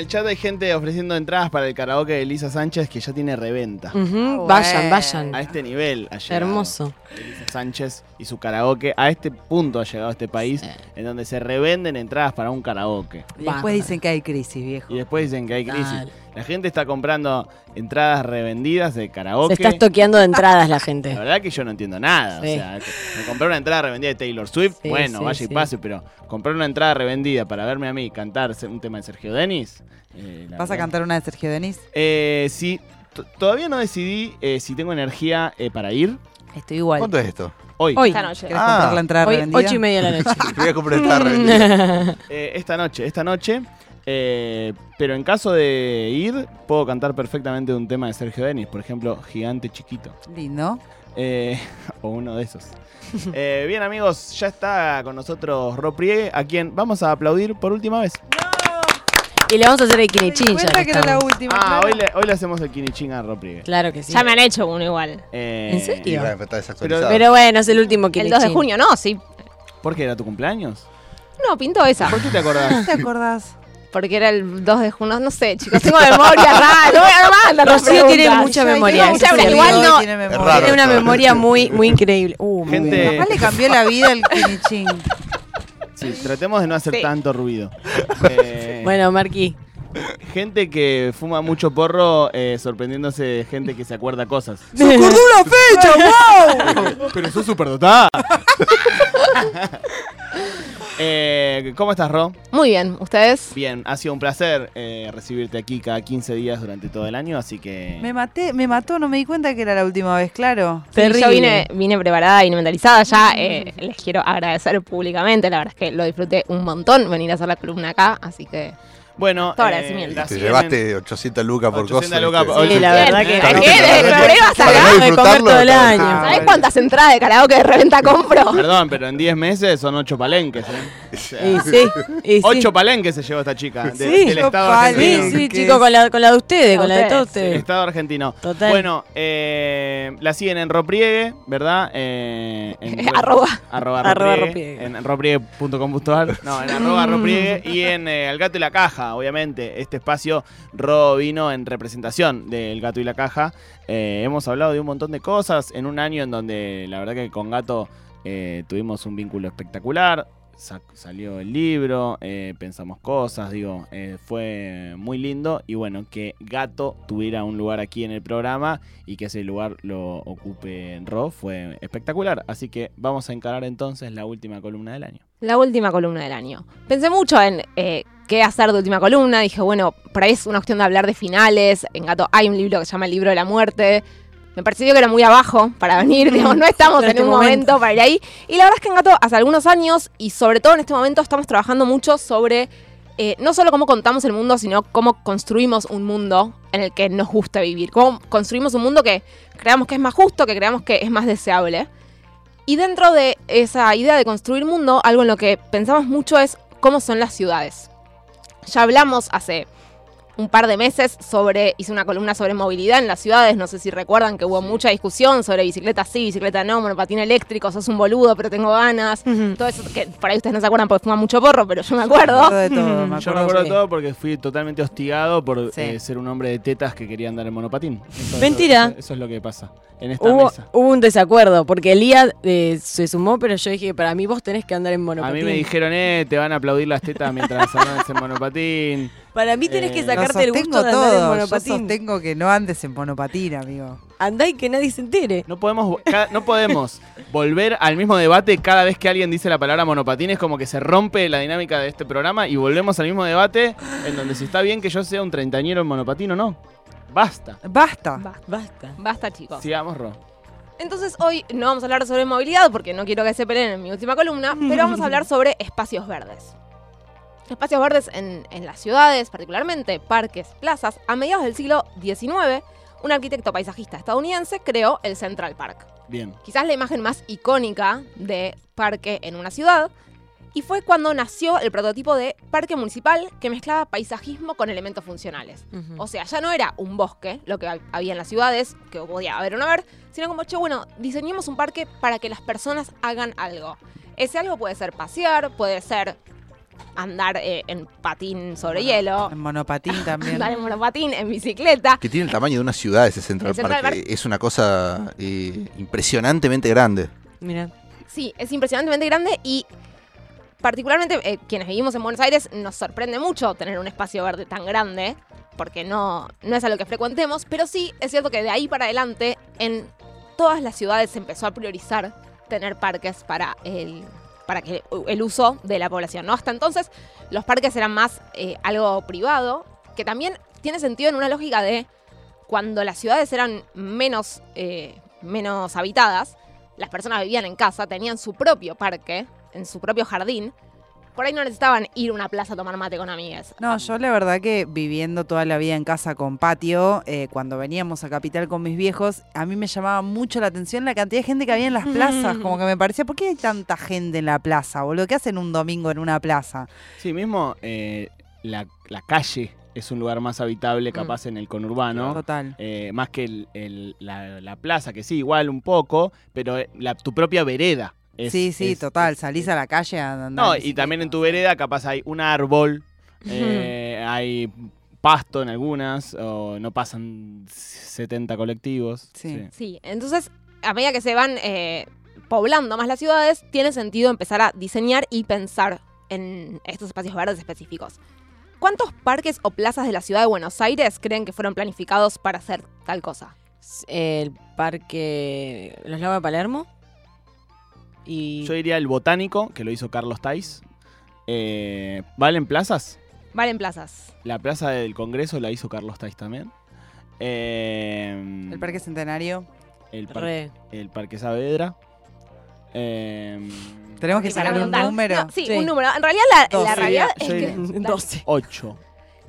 En el chat hay gente ofreciendo entradas para el karaoke de Elisa Sánchez que ya tiene reventa. Ah, Vayan, vayan. A este nivel ha llegado Hermoso. Elisa Sánchez y su karaoke. A este punto ha llegado este país en donde se revenden entradas para un karaoke. Y después dicen que hay crisis, viejo. Y después dicen que hay crisis. Dale. La gente está comprando entradas revendidas de karaoke. Se está estoqueando de entradas la gente. La verdad que yo no entiendo nada. Sí. O sea, me compré una entrada revendida de Taylor Swift. Sí, bueno, sí, vaya y sí. pase, pero comprar una entrada revendida para verme a mí cantar un tema de Sergio Denis. eh, la ¿Vas a cantar una de Sergio Denis? Eh, sí, t- todavía no decidí eh, si tengo energía eh, para ir. Estoy igual. ¿Cuánto es esto? Hoy. Hoy, Esta noche. ¿Querés Ah. comprar la entrada hoy revendida? ocho y media de la noche. Voy a comprar esta revendida. Eh, esta noche, esta noche. Eh, pero en caso de ir, puedo cantar perfectamente un tema de Sergio Denis. Por ejemplo, Gigante Chiquito. Lindo. Eh, o uno de esos. Eh, bien amigos, ya está con nosotros Ro Priegue, a quien vamos a aplaudir por última vez. Y le vamos a hacer el quinichín cuenta que era la última. Ah, claro. hoy le, hoy le hacemos el quinichín a Ro Priegue. Claro que sí. Ya me han hecho uno igual. Eh, ¿En serio? Y bueno, está desactualizado. Pero bueno, es el último El quinichín. 2 de junio, no, sí. ¿Por qué era tu cumpleaños? No, pintó esa. ¿Por qué te acordás? ¿Te acordás? Porque era el 2 de junio. No sé, chicos, tengo memoria rara. No mandar las Rocío tiene mucha memoria. mucha memoria. Igual no. Tiene memoria. raro. Tiene una esto. memoria muy, muy increíble. Uh, muy Gente- bien. Capaz le cambió la vida el quinichín. Sí, tratemos de no hacer Sí. tanto ruido. Eh, Bueno, Marquí. Gente que fuma mucho porro eh, sorprendiéndose de gente que se acuerda cosas. ¡Se acordó una fecha! ¡Wow! Pero sos súper dotada. Eh, ¿Cómo estás, Ro? Muy bien, ¿ustedes? Bien, ha sido un placer eh, recibirte aquí cada 15 días durante todo el año, así que... Me maté, me mató, no me di cuenta que era la última vez, claro. Sí, Terrible. yo vine, vine preparada y mentalizada ya. eh, les quiero agradecer públicamente. La verdad es que lo disfruté un montón venir a hacer la columna acá. Así que Bueno, Todo eh, agradecimiento. Te siguen llevaste 800 lucas por 800 cosas. lucas por- Sí, la verdad que. ¿a ¿A qué? qué? ¿Desde problemas Para acá? no de comer disfrutarlo, todo el año. Ah, ¿Sabés cuántas entradas de karaoke de reventa compro? Perdón, pero en 10 meses son 8 palenques, ¿eh? O sea, Y sí, y sí. 8 palenques se llevó esta chica de- Sí. del Estado Ocho argentino. Sí, sí, ¿Qué chicos, es? con la, con la de ustedes, con la de todos ustedes. Estado argentino. Total. Bueno, eh, la siguen en Ropriegue, ¿verdad? Eh, en Arroba. Arroba Arroba Ropriegue, Ropriegue. En ropriegue.com.ar. No, en arroba Ropriegue. Y en eh, El Gato y la Caja, obviamente. Este espacio Ro vino en representación del Gato y la Caja. Eh, hemos hablado de un montón de cosas en un año en donde la verdad que con Gato eh, tuvimos un vínculo espectacular. Sa- salió el libro, eh, pensamos cosas, digo, fue muy lindo y bueno, que Gato tuviera un lugar aquí en el programa y que ese lugar lo ocupe Ro fue espectacular. Así que vamos a encarar entonces la última columna del año. La última columna del año. Pensé mucho en qué hacer de última columna. Dije, bueno, por ahí es una cuestión de hablar de finales. En Gato hay un libro que se llama El libro de la muerte. Me pareció que era muy abajo para venir, digamos, no estamos En en este un momento para ir ahí. Y la verdad es que en Gato hace algunos años, y sobre todo en este momento, estamos trabajando mucho sobre eh, no solo cómo contamos el mundo, sino cómo construimos un mundo en el que nos gusta vivir. Cómo construimos un mundo que creamos que es más justo, que creamos que es más deseable. Y dentro de esa idea de construir mundo, algo en lo que pensamos mucho es cómo son las ciudades. Ya hablamos hace un par de meses sobre, hice una columna sobre movilidad en las ciudades, no sé si recuerdan que hubo mucha discusión sobre bicicleta sí, bicicleta no, monopatín eléctrico, sos un boludo, pero tengo ganas. Todo eso que por ahí ustedes no se acuerdan porque fuman mucho porro, pero yo me Me acuerdo. acuerdo de todo, me Yo me acuerdo. de todo porque fui totalmente hostigado por Sí. eh, ser un hombre de tetas que quería andar en monopatín. Eso- Mentira. Eso, eso es lo que pasa en esta Hubo, mesa. hubo un desacuerdo, porque Elías eh, se sumó, pero yo dije, para mí vos tenés que andar en A monopatín. mí me dijeron, eh, te van a aplaudir las tetas mientras andas en monopatín. Para mí tenés que Eh, sacarte el gusto de andar en todo. Yo monopatín. sostengo que no andes en monopatín, amigo. Andá y que nadie se entere. No podemos, no podemos volver al mismo debate cada vez que alguien dice la palabra monopatín. Es como que se rompe la dinámica de este programa y volvemos al mismo debate en donde si está bien que yo sea un treintañero en monopatín o no. Basta. Basta. Basta, Basta. basta, chicos. Sigamos, Ro. Entonces hoy no vamos a hablar sobre movilidad porque no quiero que se peleen en mi última columna, pero vamos a hablar sobre espacios verdes. Espacios verdes en, en las ciudades, particularmente parques, plazas. A mediados del siglo XIX, un arquitecto paisajista estadounidense creó el Central Park. Bien. Quizás la imagen más icónica de parque en una ciudad. Y fue cuando nació el prototipo de parque municipal que mezclaba paisajismo con elementos funcionales. O sea, ya no era un bosque, lo que hab- había en las ciudades, que podía haber o no haber, sino como, che, bueno, diseñemos un parque para que las personas hagan algo. Ese algo puede ser pasear, puede ser andar eh, en patín sobre hielo, En monopatín también. andar en monopatín, en bicicleta. Que tiene el tamaño de una ciudad ese Central, Central Park. Park. Es una cosa eh, impresionantemente grande. Mira. Sí, es impresionantemente grande y particularmente eh, quienes vivimos en Buenos Aires nos sorprende mucho tener un espacio verde tan grande, porque no, no es algo que frecuentemos, pero sí es cierto que de ahí para adelante en todas las ciudades se empezó a priorizar tener parques para el, para que el uso de la población. ¿no? Hasta entonces los parques eran más eh, algo privado, que también tiene sentido en una lógica de cuando las ciudades eran menos, eh, menos habitadas, las personas vivían en casa, tenían su propio parque, en su propio jardín. Por ahí no necesitaban ir a una plaza a tomar mate con amigas. No, yo la verdad que viviendo toda la vida en casa con patio, eh, cuando veníamos a Capital con mis viejos, a mí me llamaba mucho la atención la cantidad de gente que había en las plazas. Como que me parecía, ¿por qué hay tanta gente en la plaza, boludo? ¿Qué hacen un domingo en una plaza? Sí, mismo eh, la, la calle es un lugar más habitable, capaz en el conurbano. Total. eh, más que el- el- la, la plaza, que sí, igual un poco, pero la- tu propia vereda. Es- sí, sí, es- total. Salís a la calle a andar. No, y también en tu vereda capaz hay un árbol, eh, hay pasto en algunas, o no pasan 70 colectivos. Sí. Sí, entonces a medida que se van eh, poblando más las ciudades, tiene sentido empezar a diseñar y pensar en estos espacios verdes específicos. ¿Cuántos parques o plazas de la ciudad de Buenos Aires creen que fueron planificados para hacer tal cosa? El parque Los Lagos de Palermo. Y Yo diría el botánico, que lo hizo Carlos Tais. Eh, ¿Valen plazas? Valen plazas. La plaza del Congreso la hizo Carlos Tais también. Eh, El Parque Centenario. el, par- re. el Parque Saavedra. Eh, Tenemos que sacar un contar- número. No, sí, Sí. un número. En realidad la, realidad es que... diría- 12. 8.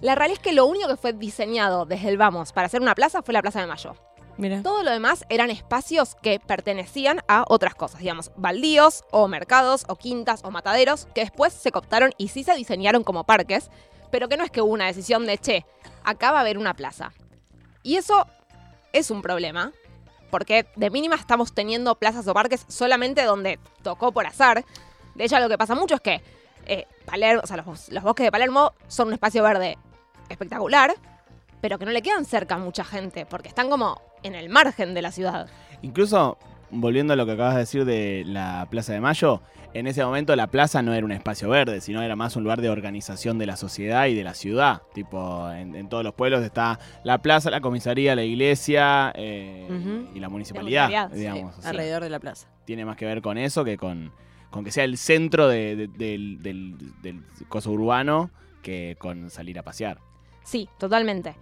La realidad es que lo único que fue diseñado desde el Vamos para hacer una plaza fue la Plaza de Mayo. Todo lo demás eran espacios que pertenecían a otras cosas, digamos, baldíos o mercados o quintas o mataderos que después se cooptaron y sí se diseñaron como parques, pero que no es que hubo una decisión de, che, acá va a haber una plaza. Y eso es un problema, porque de mínima estamos teniendo plazas o parques solamente donde tocó por azar. De hecho, lo que pasa mucho es que eh, Palermo, o sea, los, los bosques de Palermo son un espacio verde espectacular, pero que no le quedan cerca a mucha gente, porque están como en el margen de la ciudad. Incluso, volviendo a lo que acabas de decir de la Plaza de Mayo, en ese momento la plaza no era un espacio verde, sino era más un lugar de organización de la sociedad y de la ciudad. Tipo, en, en todos los pueblos está la plaza, la comisaría, la iglesia eh, y la municipalidad, municipalidad, sí. digamos. O sea, Alrededor de la plaza. tiene más que ver con eso que con, con que sea el centro de- de- del, del, del coso urbano que con salir a pasear. Sí, totalmente.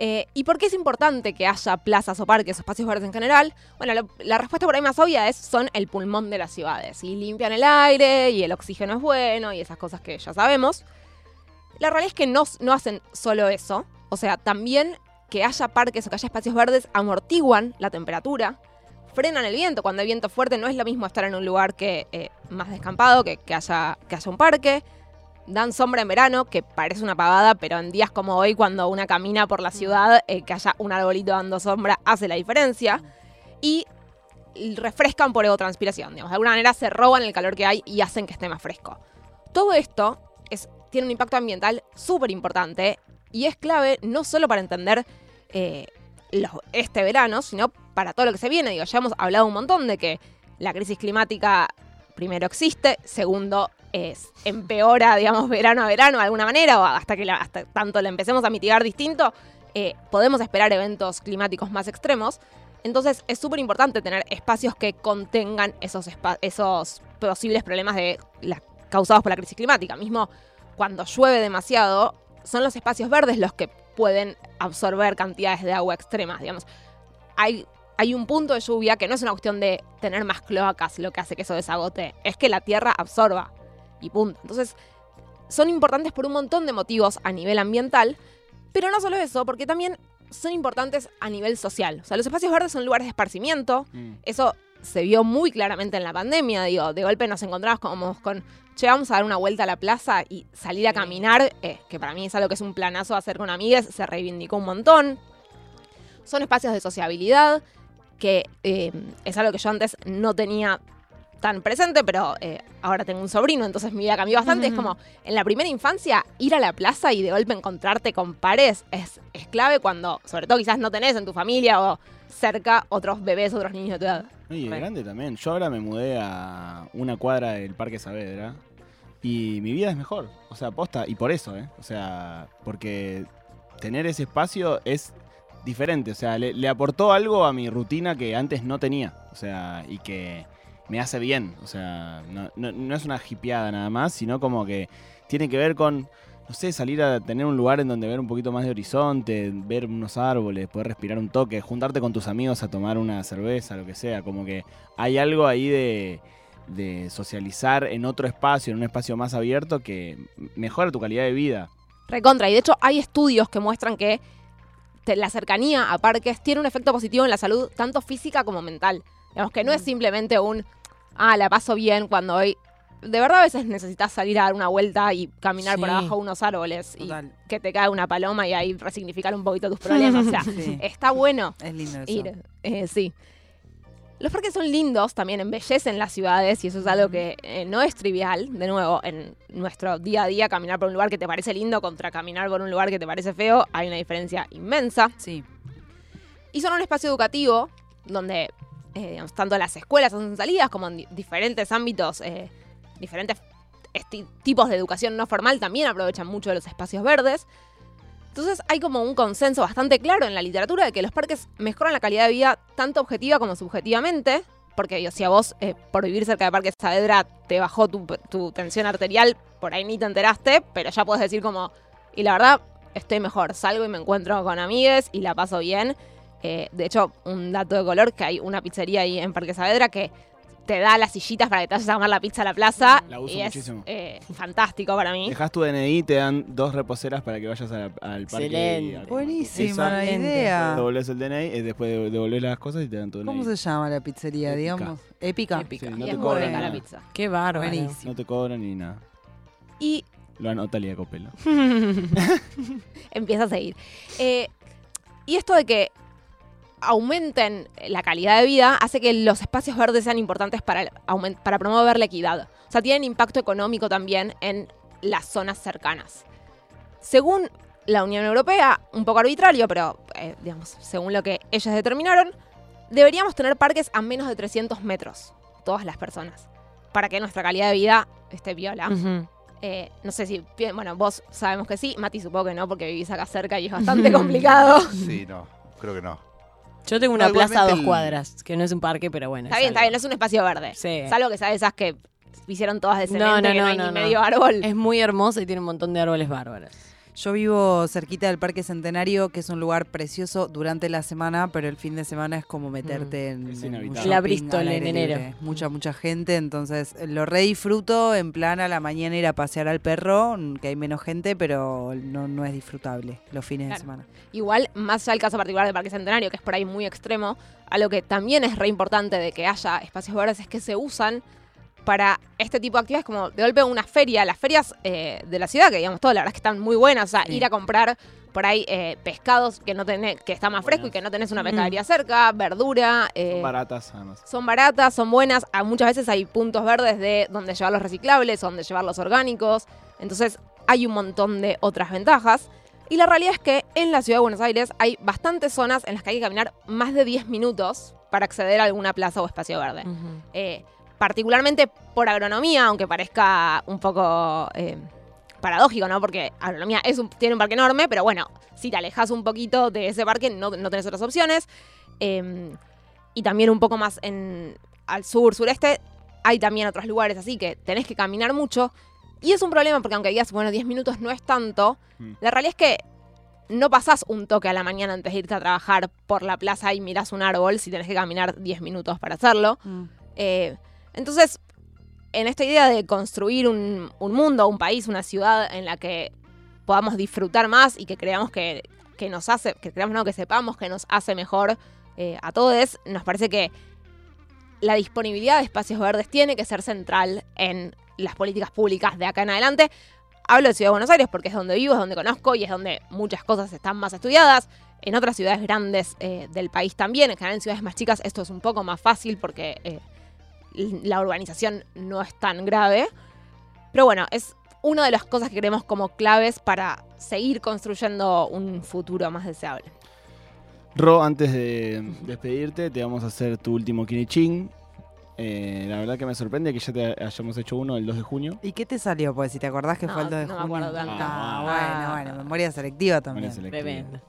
Eh, ¿Y por qué es importante que haya plazas o parques o espacios verdes en general? Bueno, la respuesta por ahí más obvia es son el pulmón de las ciudades. Y limpian el aire y el oxígeno es bueno y esas cosas que ya sabemos. La realidad es que no, no hacen solo eso. O sea, también que haya parques o que haya espacios verdes amortiguan la temperatura, frenan el viento. Cuando hay viento fuerte no es lo mismo estar en un lugar que eh, más descampado, que, que haya, que haya un parque. Dan sombra en verano, que parece una pavada, pero en días como hoy, cuando una camina por la ciudad, eh, que haya un arbolito dando sombra hace la diferencia. Y refrescan por evotranspiración, digamos. De alguna manera se roban el calor que hay y hacen que esté más fresco. Todo esto es, tiene un impacto ambiental súper importante y es clave no solo para entender eh, los- este verano, sino para todo lo que se viene. Digo, ya hemos hablado un montón de que la crisis climática, primero, existe, segundo, es, empeora, digamos, verano a verano de alguna manera, o hasta que hasta tanto la empecemos a mitigar distinto, eh, podemos esperar eventos climáticos más extremos. Entonces es súper importante tener espacios que contengan esos, esos posibles problemas de causados por la crisis climática. Mismo cuando llueve demasiado, son los espacios verdes los que pueden absorber cantidades de agua extremas. Digamos. Hay, hay un punto de lluvia que no es una cuestión de tener más cloacas lo que hace que eso desagote, es que la tierra absorba y punto. Entonces, son importantes por un montón de motivos a nivel ambiental, pero no solo eso, porque también son importantes a nivel social. O sea, los espacios verdes son lugares de esparcimiento, eso se vio muy claramente en la pandemia, digo, de golpe nos encontramos como con, che, vamos a dar una vuelta a la plaza y salir a caminar, eh, que para mí es algo que es un planazo hacer con amigas, se reivindicó un montón. Son espacios de sociabilidad, que eh, es algo que yo antes no tenía tan presente, pero eh, ahora tengo un sobrino, entonces mi vida cambió bastante. Es como, en la primera infancia, ir a la plaza y de golpe encontrarte con pares es, es clave cuando, sobre todo quizás no tenés en tu familia o cerca otros bebés, otros niños de tu edad. Y de grande también. Yo ahora me mudé a una cuadra del Parque Saavedra y mi vida es mejor. O sea, posta, y por eso, ¿eh? O sea, porque tener ese espacio es diferente. O sea, le, le aportó algo a mi rutina que antes no tenía. O sea, y que me hace bien. O sea, no, no- no es una hipeada nada más, sino como que tiene que ver con, no sé, salir a tener un lugar en donde ver un poquito más de horizonte, ver unos árboles, poder respirar un toque, juntarte con tus amigos a tomar una cerveza, lo que sea. Como que hay algo ahí de, de socializar en otro espacio, en un espacio más abierto que mejora tu calidad de vida. Recontra. Y de hecho hay estudios que muestran que la cercanía a parques tiene un efecto positivo en la salud, tanto física como mental. Digamos que no es simplemente un, ah, la paso bien cuando hoy... De verdad a veces necesitas salir a dar una vuelta y caminar por abajo de unos árboles y que te cae una paloma y ahí resignificar un poquito tus problemas. O sea, Sí, está bueno es lindo eso. ir. eh, sí. Los parques son lindos, también embellecen las ciudades y eso es algo que eh, no es trivial. De nuevo, en nuestro día a día, caminar por un lugar que te parece lindo contra caminar por un lugar que te parece feo, hay una diferencia inmensa. Sí. Y son un espacio educativo donde eh, tanto las escuelas hacen salidas como en di- diferentes ámbitos, eh, diferentes tipos de educación no formal también aprovechan mucho de los espacios verdes. Entonces hay como un consenso bastante claro en la literatura de que los parques mejoran la calidad de vida tanto objetiva como subjetivamente. Porque digo, si a vos eh, por vivir cerca de Parque Saavedra te bajó tu, tu tensión arterial, por ahí ni te enteraste, pero ya puedes decir como, y la verdad, estoy mejor, salgo y me encuentro con amigues y la paso bien. Eh, de hecho, un dato de color, que hay una pizzería ahí en Parque Saavedra que te da las sillitas para que te vayas a comer la pizza a la plaza. La uso y muchísimo. es eh, fantástico para mí. Dejas tu DNI, te dan dos reposeras para que vayas a- al parque. Excelente. y a- Buenísima la idea. Devolves el DNI, y después de- devolves las cosas y te dan tu DNI. ¿Cómo se llama la pizzería, Épica. digamos? Épica. Épica. Sí, y no te cobran la pizza. Qué bárbaro. Buenísimo. No te cobran ni nada. Y Lo anota Lía Copelo. empieza a seguir. Eh, y esto de que aumenten la calidad de vida hace que los espacios verdes sean importantes para, para promover la equidad. O sea, tienen impacto económico también en las zonas cercanas. Según la Unión Europea, un poco arbitrario, pero eh, digamos, según lo que ellos determinaron, deberíamos tener parques a menos de 300 metros, todas las personas, para que nuestra calidad de vida esté viola. Eh, no sé si, bueno, vos sabemos que sí, Mati supongo que no, porque vivís acá cerca y es bastante complicado. Sí, no, creo que no. Yo tengo una No, plaza a dos el- cuadras, que no es un parque, pero bueno. Está es bien, está bien, no es un espacio verde. Sí. Salvo que sabes esas que hicieron todas de cemento no, que no, no, hay no, ni no. medio árbol. Es muy hermosa y tiene un montón de árboles bárbaros. Yo vivo cerquita del Parque Centenario, que es un lugar precioso durante la semana, pero el fin de semana es como meterte en, Es en. La Bristol en enero. libre. Mucha, mucha gente, entonces lo re disfruto en plan a la mañana ir a pasear al perro, que hay menos gente, pero no, no es disfrutable los fines Claro. de semana. Igual, más allá del caso particular del Parque Centenario, que es por ahí muy extremo, algo que también es re importante de que haya espacios verdes es que se usan para este tipo de actividades, como de golpe una feria. Las ferias eh, de la ciudad, que digamos todo, la verdad es que están muy buenas. O sea, Sí. ir a comprar por ahí eh, pescados que no tenés, que está más fresco y que no tenés una pescadería cerca, verdura. eh, Son baratas, además. son baratas, son buenas. A muchas veces hay puntos verdes de donde llevar los reciclables, donde llevar los orgánicos. Entonces hay un montón de otras ventajas. Y la realidad es que en la ciudad de Buenos Aires hay bastantes zonas en las que hay que caminar más de 10 minutos para acceder a alguna plaza o espacio verde. Eh, particularmente por agronomía, aunque parezca un poco eh, paradójico, ¿no? Porque agronomía es un- tiene un parque enorme, pero bueno, si te alejas un poquito de ese parque no, no tenés otras opciones. Eh, y también un poco más en, al sur, sureste, hay también otros lugares así que tenés que caminar mucho. Y es un problema porque aunque digas, bueno, 10 minutos no es tanto, Mm. la realidad es que no pasás un toque a la mañana antes de irte a trabajar por la plaza y mirás un árbol si tenés que caminar 10 minutos para hacerlo. Eh, entonces, en esta idea de construir un, un mundo, un país, una ciudad en la que podamos disfrutar más y que creamos que, que nos hace, que creamos no, que sepamos que nos hace mejor eh, a todos, nos parece que la disponibilidad de espacios verdes tiene que ser central en las políticas públicas de acá en adelante. Hablo de Ciudad de Buenos Aires porque es donde vivo, es donde conozco y es donde muchas cosas están más estudiadas. En otras ciudades grandes eh, del país también, en general en ciudades más chicas esto es un poco más fácil porque eh, la urbanización no es tan grave. Pero bueno, es una de las cosas que creemos como claves para seguir construyendo un futuro más deseable. Ro, antes de despedirte, te vamos a hacer tu último Kinichín. Eh, la verdad que me sorprende que ya te hayamos hecho uno el 2 de junio. ¿Y qué te salió? Pues si te acordás que No, fue el 2 de no me junio. acuerdo tanto. Ah, Ah. bueno, bueno, memoria selectiva también. Memoria selectiva. Tremendo.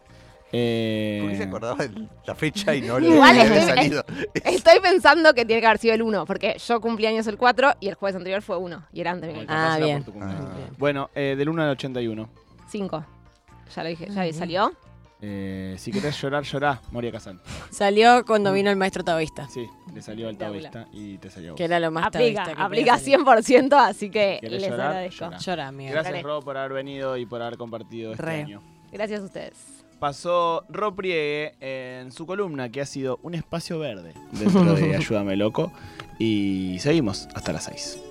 Eh, ¿Por qué se acordaba de la fecha y no lo Igual que había estoy- salido? Estoy pensando que tiene que haber sido el 1, porque yo cumplí años el 4 y el jueves anterior fue 1. Y era antes de mi Ah, bien. cumpleaños. Ah. Bien. Bueno, eh, del 1 al 81. 5. Ya lo dije, ya salió. Eh, si querés llorar, llorá, Moria Kazan. Salió cuando vino el maestro taoísta, Sí, le salió al taoísta y te salió a vos. que era lo más Aplica, taoísta que aplica podía salir. 100%, así que ¿Querés les llorar? agradezco. Llorá. Gracias, Dale. Ro, por haber venido y por haber compartido este Re. año. Gracias a ustedes. Pasó Ro Priegue en su columna, que ha sido un espacio verde dentro de Ayúdame Loco. Y seguimos hasta las 6.